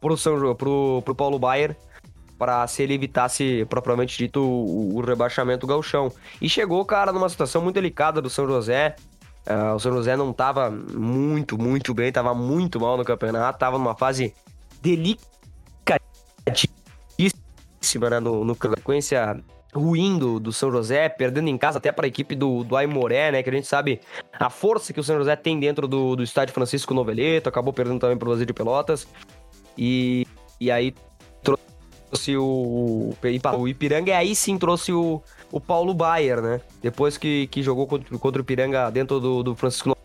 pro, São, pro, pro Paulo Baier para se ele evitasse, propriamente dito, o, o rebaixamento galchão. E chegou, cara, numa situação muito delicada do São José. Uh, o São José não estava muito, muito bem, estava muito mal no campeonato, estava numa fase delicadíssima né, no, no sequência ruim do, do São José, perdendo em casa até para a equipe do, do Aimoré, né? Que a gente sabe a força que o São José tem dentro do, do estádio Francisco Noveleto, acabou perdendo também para o Brasil de Pelotas. E, e aí trouxe o, o Ipiranga e aí sim trouxe o, o Paulo Baier, né? Depois que, que jogou contra, contra o Ipiranga dentro do, do Francisco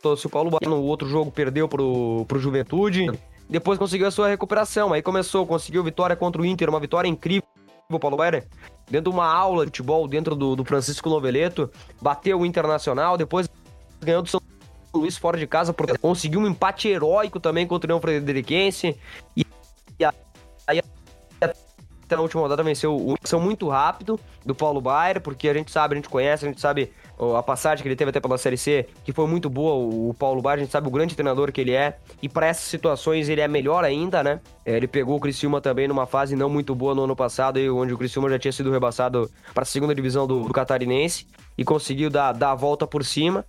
trouxe o Paulo Baier. No outro jogo perdeu pro, pro Juventude. Depois conseguiu a sua recuperação. Aí começou, conseguiu vitória contra o Inter, uma vitória incrível. Paulo Baier, dentro de uma aula de futebol dentro do, do Francisco Noveleto, bateu o Internacional, depois ganhou do São Luís fora de casa, conseguiu um empate heróico também contra o União Frederiquense. E até na última rodada venceu o venceu muito rápido do Paulo Baier, porque a gente sabe, a gente conhece, a gente sabe a passagem que ele teve até pela Série C, que foi muito boa, o Paulo Baier, a gente sabe o grande treinador que ele é, e para essas situações ele é melhor ainda, né? É, ele pegou o Criciúma também numa fase não muito boa no ano passado, onde o Criciúma já tinha sido rebaçado para a segunda divisão do, do, Catarinense, e conseguiu dar, dar a volta por cima,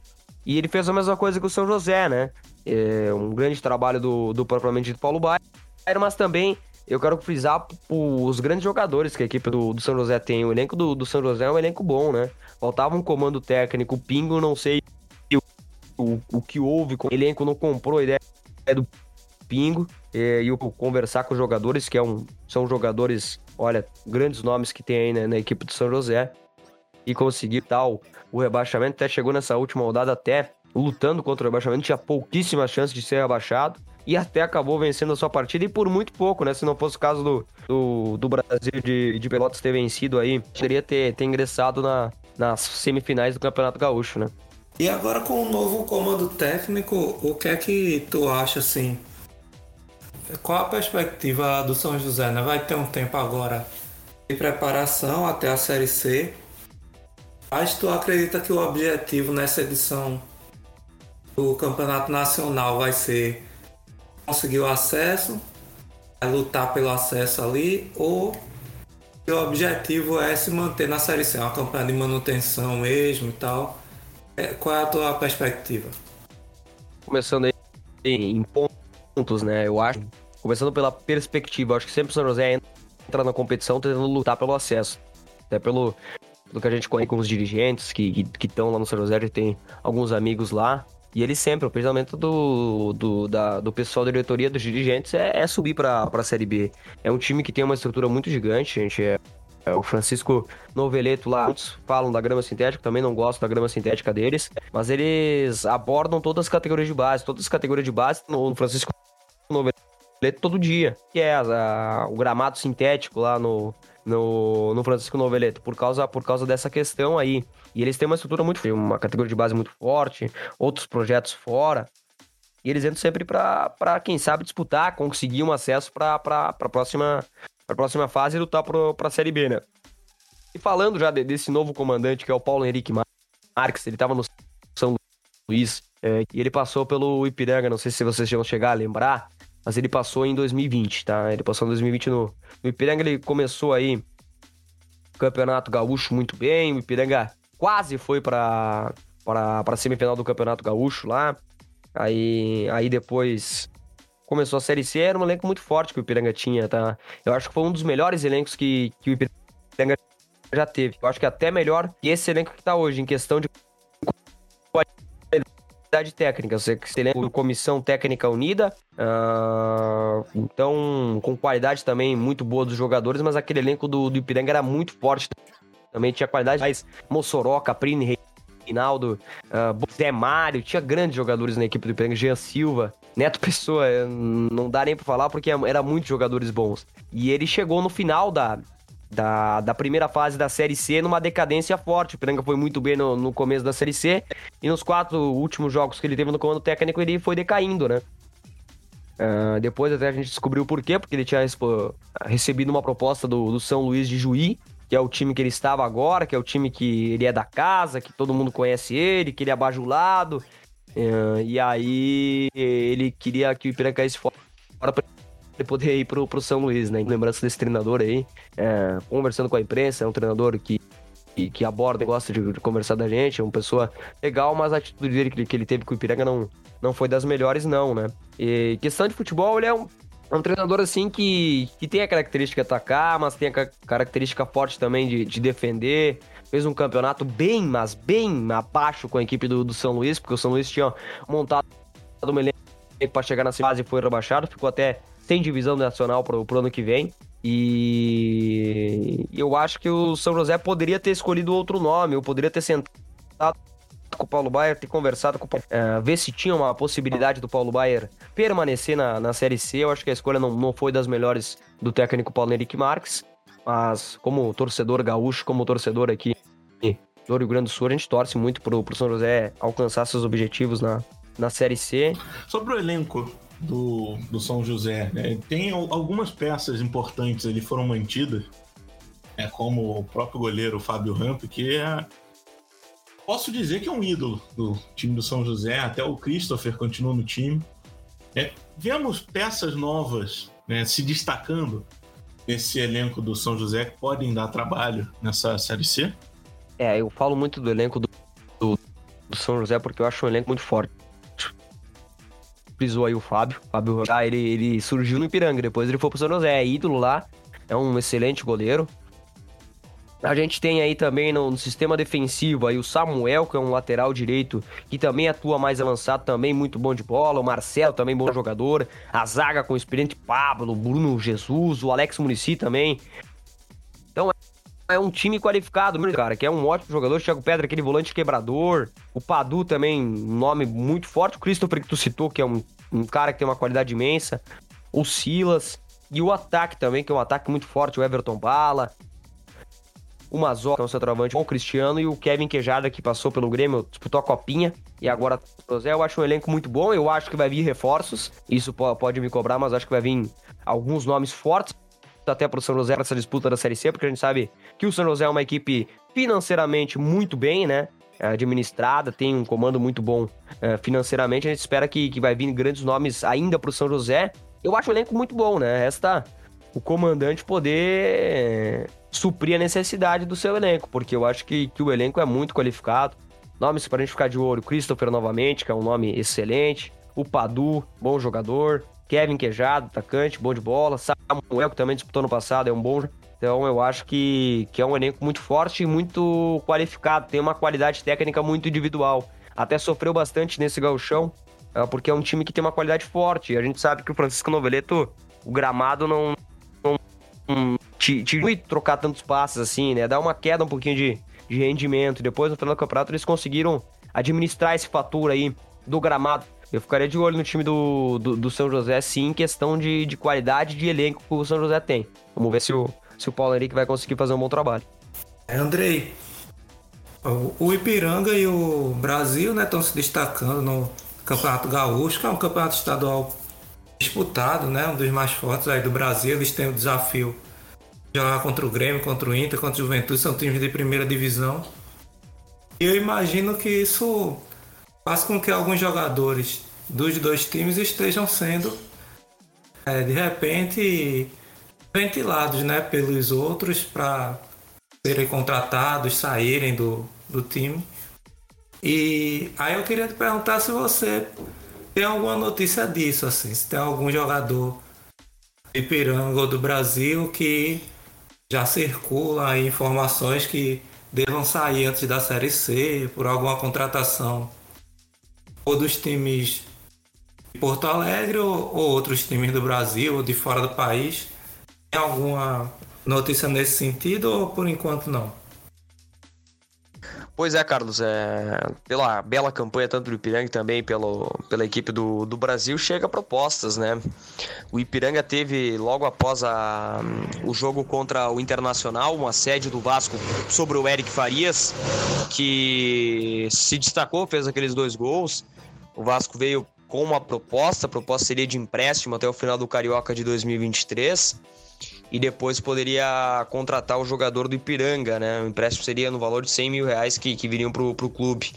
e ele fez a mesma coisa que o São José, né? É um grande trabalho do, do propriamente do Paulo Baier, mas também eu quero frisar os grandes jogadores que a equipe do, do São José tem. O elenco do, do, São José é um elenco bom, né? Faltava um comando técnico. O Pingo, não sei o, o, que houve. O elenco não comprou a ideia do Pingo. E, e o conversar com os jogadores, que é um, são jogadores, olha, grandes nomes que tem aí né, na equipe do São José. E conseguir tal o rebaixamento. Até chegou nessa última rodada, até lutando contra o rebaixamento. Tinha pouquíssima chance de ser rebaixado e até acabou vencendo a sua partida e por muito pouco, né? Se não fosse o caso do, do, do Brasil de, de Pelotas ter vencido aí, poderia ter, ter ingressado na, nas semifinais do Campeonato Gaúcho, né? E agora com o novo comando técnico, o que é que tu acha assim? Qual a perspectiva do São José, né? Vai ter um tempo agora de preparação até a Série C. Mas tu acredita que o objetivo nessa edição do Campeonato Nacional vai ser conseguir o acesso, é lutar pelo acesso ali, ou o objetivo é se manter na Série C, é uma campanha de manutenção mesmo e tal. É, qual é a tua perspectiva? Começando aí em pontos, né? Eu acho. Começando pela perspectiva, acho que sempre o São José entra na competição tentando lutar pelo acesso. Até pelo, pelo que a gente conhece com os dirigentes que estão lá no São José, tem alguns amigos lá. E ele sempre, o pensamento do, do, da, do pessoal da diretoria, dos dirigentes, é, é subir para a Série B. É um time que tem uma estrutura muito gigante, gente. É, é, o Francisco Noveleto lá, muitos falam da grama sintética, também não gosto da grama sintética deles, mas eles abordam todas as categorias de base, todas as categorias de base no Francisco Noveleto todo dia, que é a, o gramado sintético lá no, no, no Francisco Noveleto, por causa, por causa dessa questão aí. E eles têm uma estrutura muito uma categoria de base muito forte, outros projetos fora. E eles entram sempre para, quem sabe, disputar, conseguir um acesso para a próxima, próxima fase e lutar para a Série B, né? E falando já de, desse novo comandante, que é o Paulo Henrique Marques, ele estava no São Luís, é, e ele passou pelo Ipiranga, não sei se vocês vão chegar a lembrar, mas ele passou em 2020, tá? Ele passou em 2020 no, no Ipiranga, ele começou aí o Campeonato Gaúcho muito bem, o Ipiranga quase foi para para semifinal do Campeonato Gaúcho lá. Aí, aí depois começou a Série C, era um elenco muito forte que o Ipiranga tinha, tá? Eu acho que foi um dos melhores elencos que, que o Ipiranga já teve. Eu acho que até melhor que esse elenco que tá hoje, em questão de qualidade técnica. Você elenco comissão técnica unida, uh, então com qualidade também muito boa dos jogadores, mas aquele elenco do, do Ipiranga era muito forte também tinha qualidade mais Mossoró, Caprini, Reinaldo, uh, Zé Mário, tinha grandes jogadores na equipe do Ipiranga, Jean Silva, Neto Pessoa, não dá nem pra falar porque era muitos jogadores bons. E ele chegou no final da, da, da primeira fase da Série C numa decadência forte. O Ipiranga foi muito bem no, no começo da Série C e nos quatro últimos jogos que ele teve no comando técnico ele foi decaindo, né? Uh, depois até a gente descobriu o porquê, porque ele tinha recebido uma proposta do, do São Luís de Juí, que é o time que ele estava agora, que é o time que ele é da casa, que todo mundo conhece ele, que ele é bajulado. Uh, e aí ele queria que o Ipiranga caísse fora para ele poder ir pro, pro São Luís, né? Lembrança desse treinador aí, é, conversando com a imprensa, é um treinador que, que, que aborda, gosta de, de, conversar da gente, é uma pessoa legal, mas a atitude dele que, que ele teve com o Ipiranga não, não foi das melhores, não, né? E questão de futebol, ele é um, é um treinador assim que, que tem a característica de atacar, mas tem a característica forte também de, de defender. Fez um campeonato bem, mas bem abaixo com a equipe do, do São Luís, porque o São Luís tinha montado uma elenco para chegar na fase e foi rebaixado, ficou até sem divisão nacional para o ano que vem. E eu acho que o São José poderia ter escolhido outro nome, ou poderia ter sentado com o Paulo Baier, ter conversado com o Paulo, uh, ver se tinha uma possibilidade do Paulo Baier permanecer na, na Série C. Eu acho que a escolha não, não foi das melhores do técnico Paulo Henrique Marques, mas como torcedor gaúcho, como torcedor aqui do Rio Grande do Sul, a gente torce muito pro, pro São José alcançar seus objetivos na, na Série C. Sobre o elenco do, do São José, né? tem algumas peças importantes ali foram mantidas, é, como o próprio goleiro Fábio Ramp, que é posso dizer que é um ídolo do time do São José, até o Christopher continua no time. É, vemos peças novas né, se destacando nesse elenco do São José que podem dar trabalho nessa Série C? É, eu falo muito do elenco do, do, do São José porque eu acho um elenco muito forte. Frisou aí o Fábio. Fábio, ah, ele, ele surgiu no Ipiranga, depois ele foi pro São José, é ídolo lá, é um excelente goleiro. A gente tem aí também no, no, sistema defensivo aí o Samuel, que é um lateral direito, que também atua mais avançado, também muito bom de bola. O Marcelo, também bom jogador. A zaga com o experiente Pablo, Bruno Jesus, o Alex Murici também. É um time qualificado, cara, que é um ótimo jogador. Thiago Pedra, aquele volante quebrador. O Padu também, um nome muito forte. O Christopher, que tu citou, que é um, um cara que tem uma qualidade imensa. O Silas. E o ataque também, que é um ataque muito forte. O Everton Bala o Mazoca, que é um centroavante, o Cristiano e o Kevin Quejada, que passou pelo Grêmio, disputou a copinha e agora José. Eu acho um elenco muito bom, eu acho que vai vir reforços, isso pode me cobrar, mas acho que vai vir alguns nomes fortes até para o São José essa disputa da Série C, porque a gente sabe que o São José é uma equipe financeiramente muito bem, né? É administrada, tem um comando muito bom é, financeiramente. A gente espera que, que vai vir grandes nomes ainda para o São José. Eu acho o elenco muito bom, né? Resta o comandante poder suprir a necessidade do seu elenco, porque eu acho que, que o elenco é muito qualificado. Nomes para a gente ficar de olho: Christopher novamente, que é um nome excelente. O Padu, bom jogador. Kevin Quejado, atacante, bom de bola. Samuel, que também disputou no passado, é um bom. Então eu acho que, que é um elenco muito forte e muito qualificado, tem uma qualidade técnica muito individual. até sofreu bastante nesse gauchão, uh, porque é um time que tem uma qualidade forte. A gente sabe que o Francisco Noveleto, o gramado não, não, não te, te trocar tantos passes assim, né? Dá uma queda um pouquinho de, de rendimento. Depois, no final do campeonato, eles conseguiram administrar esse fator aí do gramado. Eu ficaria de olho no time do, do, do, São José, sim, em questão de, de qualidade de elenco que o São José tem. Vamos ver se o, se o Paulo Henrique vai conseguir fazer um bom trabalho. É, Andrei, o Ipiranga e o Brasil estão né, se destacando no Campeonato Gaúcho, que é um campeonato estadual disputado, né, um dos mais fortes aí do Brasil. Eles têm o desafio de jogar contra o Grêmio, contra o Inter, contra o Juventude, são times de primeira divisão. E eu imagino que isso faz com que alguns jogadores dos dois times estejam sendo, é, de repente, ventilados né, pelos outros para serem contratados, saírem do, do time. E aí eu queria te perguntar se você tem alguma notícia disso, assim, se tem algum jogador de Piranga ou do Brasil que já circula informações que devam sair antes da Série C por alguma contratação ou dos times de Porto Alegre ou, ou outros times do Brasil ou de fora do país. Tem alguma notícia nesse sentido ou por enquanto não? Pois é, Carlos, é, pela bela campanha tanto do Ipiranga também pelo, pela equipe do, do Brasil, chega propostas, né? O Ipiranga teve, logo após a, o jogo contra o Internacional, uma sede do Vasco sobre o Eric Farias, que se destacou, fez aqueles dois gols. O Vasco veio com uma proposta, a proposta seria de empréstimo até o final do Carioca de 2023 e depois poderia contratar o jogador do Ipiranga, né? O empréstimo seria no valor de 100 mil reais que, que viriam pro, pro clube.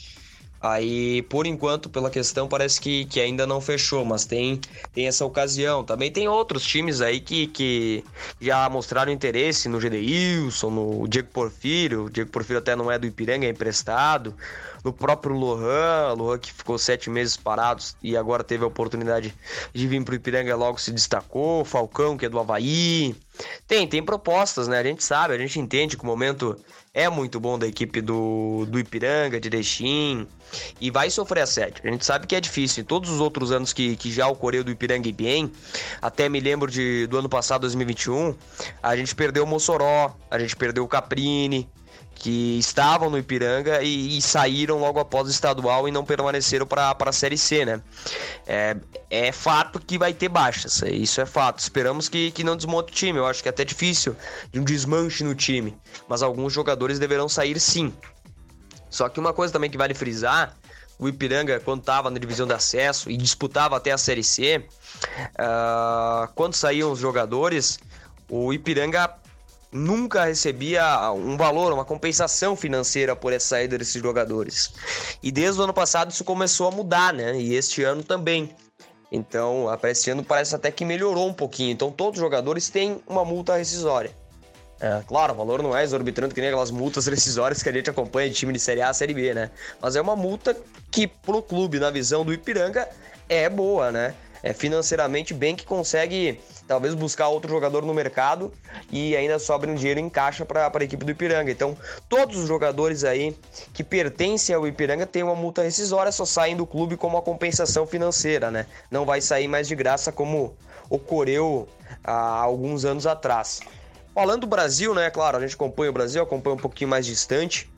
Aí, por enquanto, pela questão, parece que, que ainda não fechou, mas tem, tem essa ocasião. Também tem outros times aí que, que já mostraram interesse no Gedeilson, no Diego Porfírio. O Diego Porfírio até não é do Ipiranga, é emprestado no próprio Lohan, Lohan que ficou sete meses parados e agora teve a oportunidade de vir para o Ipiranga logo se destacou, Falcão que é do Havaí. Tem, tem propostas, né? A gente sabe, a gente entende que o momento é muito bom da equipe do, do Ipiranga, de Erechim, e vai sofrer assédio. A gente sabe que é difícil. Em todos os outros anos que, que já ocorreu do Ipiranga e bem, até me lembro de, do ano passado, 2021, a gente perdeu o Mossoró, a gente perdeu o Caprini, que estavam no Ipiranga e, e, saíram logo após o estadual e não permaneceram para a Série C, né? É, é, fato que vai ter baixas, é, isso é fato. Esperamos que, que não desmonte o time, eu acho que é até difícil de um desmanche no time, mas alguns jogadores deverão sair sim. Só que uma coisa também que vale frisar, o Ipiranga, quando estava na divisão de acesso e disputava até a Série C, uh, quando saíam os jogadores, o Ipiranga nunca recebia um valor, uma compensação financeira por essa saída desses jogadores. E desde o ano passado isso começou a mudar, né? E este ano também. Então, esse ano parece até que melhorou um pouquinho. Então, todos os jogadores têm uma multa rescisória. É, claro, o valor não é exorbitante que nem aquelas multas rescisórias que a gente acompanha de time de Série A, Série B, né? Mas é uma multa que pro clube, na visão do Ipiranga, é boa, né? É financeiramente bem que consegue talvez buscar outro jogador no mercado e ainda sobra um dinheiro em caixa para a equipe do Ipiranga. Então, todos os jogadores aí que pertencem ao Ipiranga têm uma multa rescisória, só saem do clube como uma compensação financeira, né? Não vai sair mais de graça como ocorreu há alguns anos atrás. Falando do Brasil, né? Claro, a gente acompanha o Brasil, acompanha um pouquinho mais distante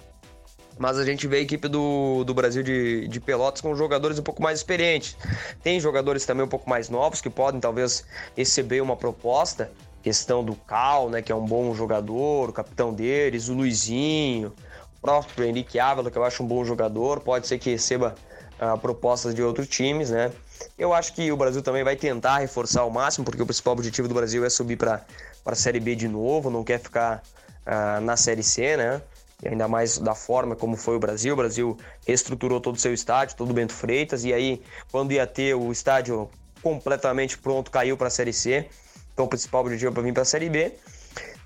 mas a gente vê a equipe do, do Brasil de, de Pelotas com jogadores um pouco mais experientes. Tem jogadores também um pouco mais novos que podem talvez receber uma proposta. Questão do Cal, né, que é um bom jogador, o capitão deles, o Luizinho, o próprio Henrique Ávila, que eu acho um bom jogador, pode ser que receba uh, propostas de outros times, né? Eu acho que o Brasil também vai tentar reforçar ao máximo, porque o principal objetivo do Brasil é subir para a Série B de novo, não quer ficar uh, na Série C, né? E ainda mais da forma como foi o Brasil. O Brasil reestruturou todo o seu estádio, todo o Bento Freitas, e aí, quando ia ter o estádio completamente pronto, caiu para a Série C. Então, o principal objetivo é para vir para a Série B.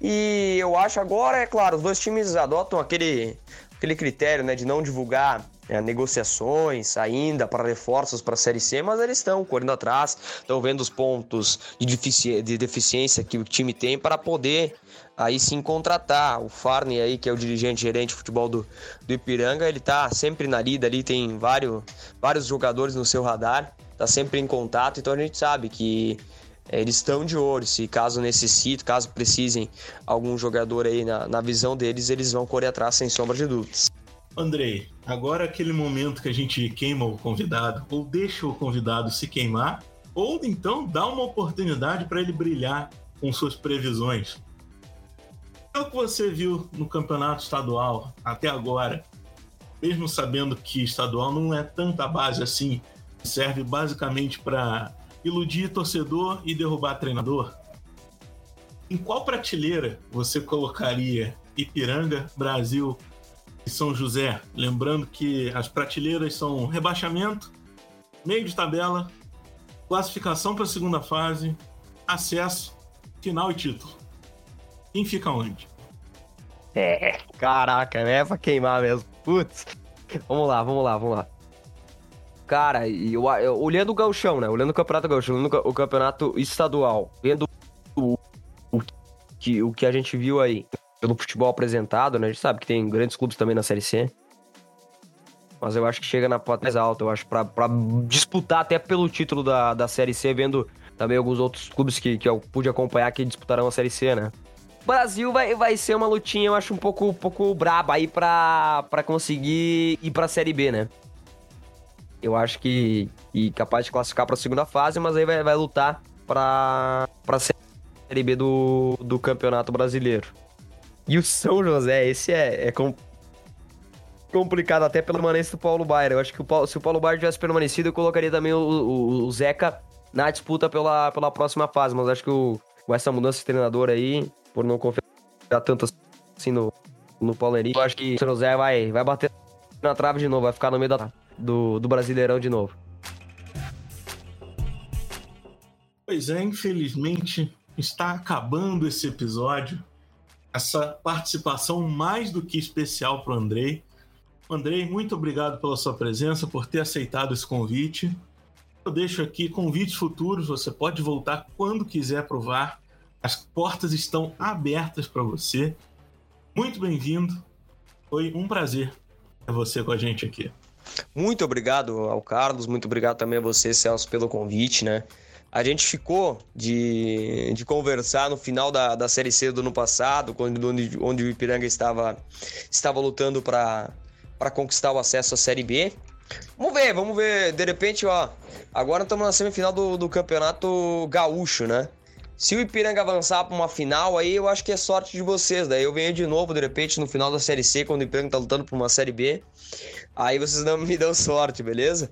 E eu acho agora, é claro, os dois times adotam aquele, aquele critério né, de não divulgar é, negociações ainda para reforços para a Série C, mas eles estão correndo atrás, estão vendo os pontos de, defici de deficiência que o time tem para poder aí sim contratar. O Farney aí, que é o dirigente gerente de futebol do, do Ipiranga, ele tá sempre na lida ali, tem vários, vários jogadores no seu radar, tá sempre em contato, então a gente sabe que é, eles estão de olho. Se caso necessite, caso precisem algum jogador aí na, na visão deles, eles vão correr atrás sem sombra de dúvidas. Andrei, agora aquele momento que a gente queima o convidado, ou deixa o convidado se queimar, ou então dá uma oportunidade para ele brilhar com suas previsões. O que você viu no campeonato estadual até agora, mesmo sabendo que estadual não é tanta base assim, serve basicamente para iludir torcedor e derrubar treinador? Em qual prateleira você colocaria Ipiranga, Brasil e São José? Lembrando que as prateleiras são rebaixamento, meio de tabela, classificação para a segunda fase, acesso, final e título. Quem fica onde? É, caraca, é pra queimar mesmo. Putz. Vamos lá, vamos lá, vamos lá. Cara, eu, eu, olhando o gauchão, né? Olhando o campeonato gauchão, olhando o campeonato estadual, vendo o, o, que, o que a gente viu aí pelo futebol apresentado, né? A gente sabe que tem grandes clubes também na Série C. Mas eu acho que chega na porta mais alta, eu acho, pra, pra disputar até pelo título da, da Série C, vendo também alguns outros clubes que, que eu pude acompanhar que disputarão a Série C, né? Brasil vai, vai ser uma lutinha, eu acho, um pouco, um pouco braba aí pra, pra conseguir ir pra Série B, né? eu acho que e capaz de classificar para a segunda fase, mas aí vai, vai lutar para para Série B do, do Campeonato Brasileiro. E o São José, esse é, é com, complicado até pela permanência do Paulo Baier. Eu acho que o Paulo, se o Paulo Baier tivesse permanecido, eu colocaria também o, o, o, Zeca na disputa pela, pela próxima fase, mas acho que o, com essa mudança de treinador aí, por não confiar tanto assim no, no Paulo Henrique, eu acho que o São José vai, vai bater na trave de novo, vai ficar no meio da do, do Brasileirão de novo. Pois é, infelizmente está acabando esse episódio. Essa participação mais do que especial para o Andrei. Andrei, muito obrigado pela sua presença, por ter aceitado esse convite. Eu deixo aqui convites futuros, você pode voltar quando quiser provar. As portas estão abertas para você. Muito bem-vindo. Foi um prazer ter você com a gente aqui. Muito obrigado ao Carlos, muito obrigado também a você, Celso, pelo convite, né? A gente ficou de, de conversar no final da, da Série C do ano passado, quando, onde, onde o Ipiranga estava, estava lutando para conquistar o acesso à Série B. Vamos ver, vamos ver. De repente, ó, agora estamos na semifinal do, do Campeonato Gaúcho, né? Se o Ipiranga avançar para uma final, aí eu acho que é sorte de vocês. Daí eu venho de novo, de repente, no final da Série C, quando o Ipiranga tá lutando por uma Série B. Aí vocês não *laughs* me dão sorte, beleza?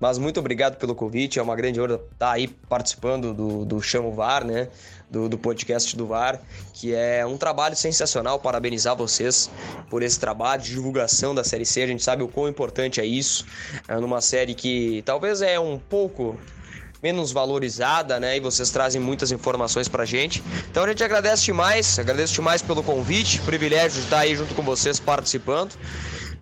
Mas muito obrigado pelo convite. É uma grande honra estar aí participando do, do Chamo VAR, né? Do, do, podcast do VAR, que é um trabalho sensacional. Parabenizar vocês por esse trabalho de divulgação da Série C. A gente sabe o quão importante é isso. É numa série que talvez é um pouco menos valorizada, né? E vocês trazem muitas informações pra gente. Então a gente agradece demais, agradeço demais pelo convite, privilégio de estar aí junto com vocês participando.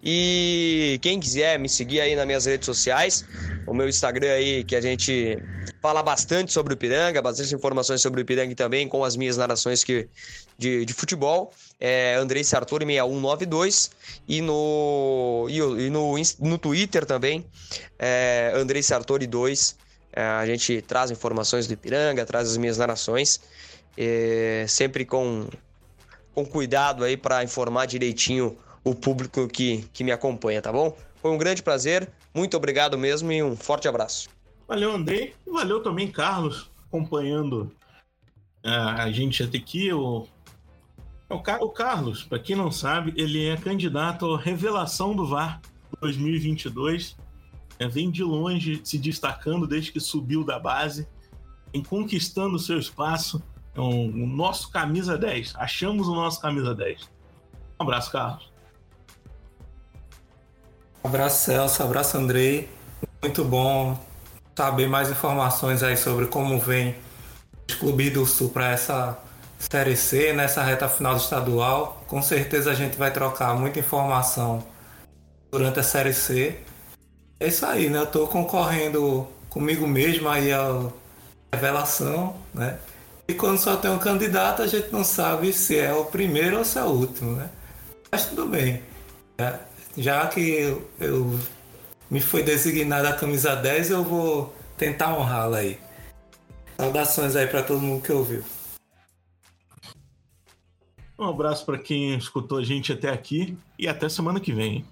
E quem quiser me seguir aí nas minhas redes sociais, o meu Instagram aí, que a gente fala bastante sobre o Piranga, bastante informações sobre o Piranga também, com as minhas narrações que, de, de futebol, é Andrei Sartori 6192 e no, e, no, no Twitter também, é Andrei Sartori 2. É, a gente traz informações do Ipiranga, traz as minhas narrações, é, sempre com, com cuidado aí para informar direitinho o público que, que me acompanha, tá bom? Foi um grande prazer, muito obrigado mesmo e um forte abraço. Valeu, Andrei, e valeu também, Carlos, acompanhando uh, a gente até aqui. O, o, o Carlos, para quem não sabe, ele é candidato à revelação do VAR 2022. É, vem de longe se destacando desde que subiu da base, em conquistando o seu espaço. É um, o nosso camisa 10. Achamos o nosso camisa 10. Um abraço, Carlos. Abraço, Celso. Abraço, Andrei. Muito bom saber mais informações aí sobre como vem os clubes do Sul para essa Série C, nessa reta final do estadual. Com certeza a gente vai trocar muita informação durante a Série C. É isso aí, né? Eu tô concorrendo comigo mesmo aí a revelação, né? E quando só tem um candidato, a gente não sabe se é o primeiro ou se é o último, né? Mas tudo bem. É, já que eu me foi designada a camisa 10, eu vou tentar honrá-la aí. Saudações aí para todo mundo que ouviu. Um abraço para quem escutou a gente até aqui e até semana que vem.